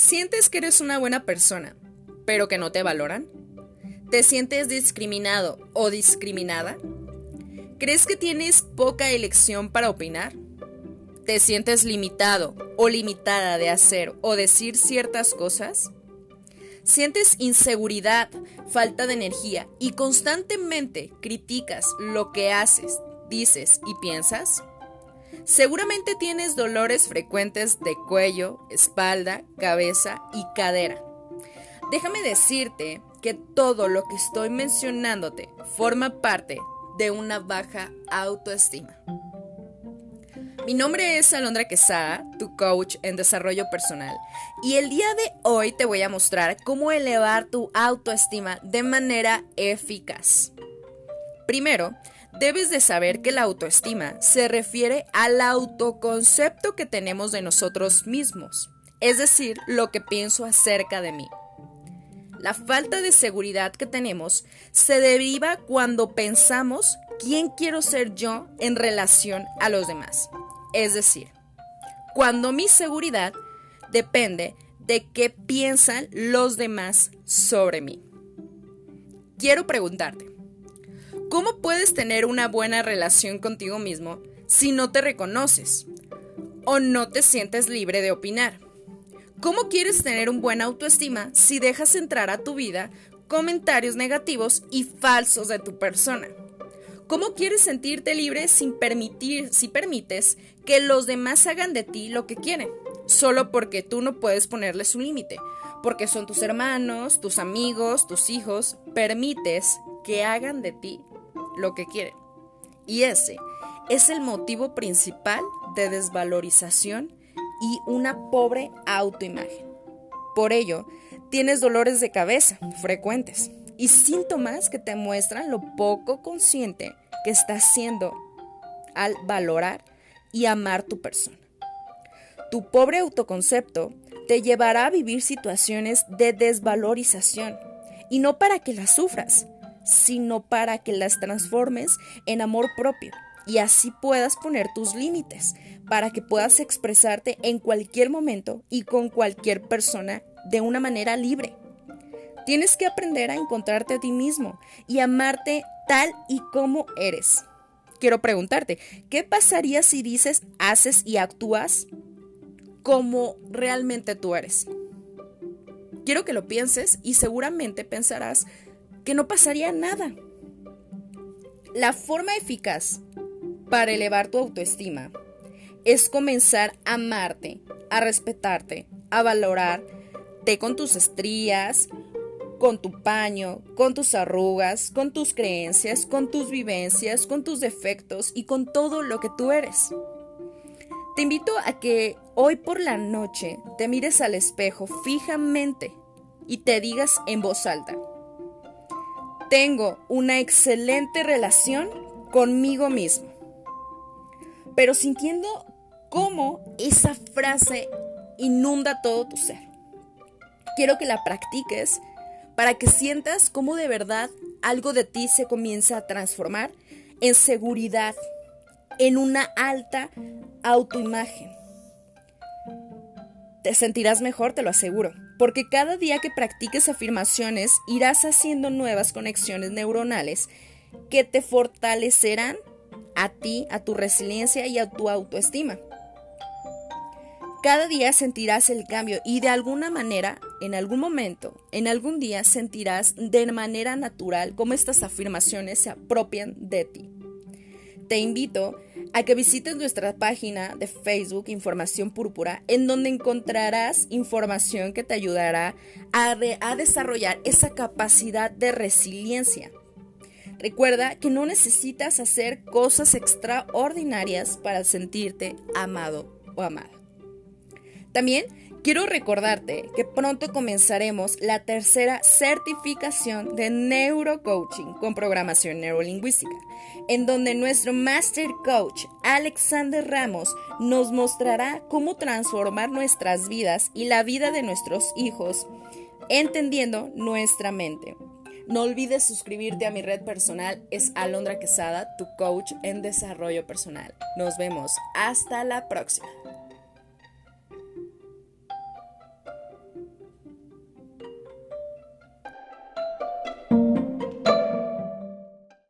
¿Sientes que eres una buena persona, pero que no te valoran? ¿Te sientes discriminado o discriminada? ¿Crees que tienes poca elección para opinar? ¿Te sientes limitado o limitada de hacer o decir ciertas cosas? ¿Sientes inseguridad, falta de energía y constantemente criticas lo que haces, dices y piensas? Seguramente tienes dolores frecuentes de cuello, espalda, cabeza y cadera. Déjame decirte que todo lo que estoy mencionándote forma parte de una baja autoestima. Mi nombre es Alondra Quesada, tu coach en desarrollo personal, y el día de hoy te voy a mostrar cómo elevar tu autoestima de manera eficaz. Primero, debes de saber que la autoestima se refiere al autoconcepto que tenemos de nosotros mismos, es decir, lo que pienso acerca de mí. La falta de seguridad que tenemos se deriva cuando pensamos quién quiero ser yo en relación a los demás. Es decir, cuando mi seguridad depende de qué piensan los demás sobre mí. Quiero preguntarte, ¿Cómo puedes tener una buena relación contigo mismo si no te reconoces o no te sientes libre de opinar? ¿Cómo quieres tener un buen autoestima si dejas entrar a tu vida comentarios negativos y falsos de tu persona? ¿Cómo quieres sentirte libre sin permitir, si permites que los demás hagan de ti lo que quieren? Solo porque tú no puedes ponerles un límite, porque son tus hermanos, tus amigos, tus hijos, permites que hagan de ti lo que quieren. Y ese es el motivo principal de desvalorización y una pobre autoimagen. Por ello, tienes dolores de cabeza frecuentes y síntomas que te muestran lo poco consciente que estás siendo al valorar y amar tu persona. Tu pobre autoconcepto te llevará a vivir situaciones de desvalorización y no para que las sufras, sino para que las transformes en amor propio y así puedas poner tus límites para que puedas expresarte en cualquier momento y con cualquier persona de una manera libre. Tienes que aprender a encontrarte a ti mismo y amarte tal y como eres. Quiero preguntarte, ¿qué pasaría si dices, haces y actúas como realmente tú eres? Quiero que lo pienses y seguramente pensarás, que no pasaría nada. La forma eficaz para elevar tu autoestima es comenzar a amarte, a respetarte, a valorarte con tus estrías, con tu paño, con tus arrugas, con tus creencias, con tus vivencias, con tus defectos y con todo lo que tú eres. Te invito a que hoy por la noche te mires al espejo fijamente y te digas en voz alta, tengo una excelente relación conmigo mismo. Pero sintiendo cómo esa frase inunda todo tu ser. Quiero que la practiques para que sientas cómo de verdad algo de ti se comienza a transformar en seguridad, en una alta autoimagen. Te sentirás mejor, te lo aseguro porque cada día que practiques afirmaciones irás haciendo nuevas conexiones neuronales que te fortalecerán a ti, a tu resiliencia y a tu autoestima. Cada día sentirás el cambio y de alguna manera, en algún momento, en algún día sentirás de manera natural cómo estas afirmaciones se apropian de ti. Te invito a que visites nuestra página de Facebook Información Púrpura, en donde encontrarás información que te ayudará a, a desarrollar esa capacidad de resiliencia. Recuerda que no necesitas hacer cosas extraordinarias para sentirte amado o amada. También Quiero recordarte que pronto comenzaremos la tercera certificación de neurocoaching con programación neurolingüística, en donde nuestro Master Coach Alexander Ramos nos mostrará cómo transformar nuestras vidas y la vida de nuestros hijos, entendiendo nuestra mente. No olvides suscribirte a mi red personal, es Alondra Quesada, tu coach en desarrollo personal. Nos vemos, hasta la próxima.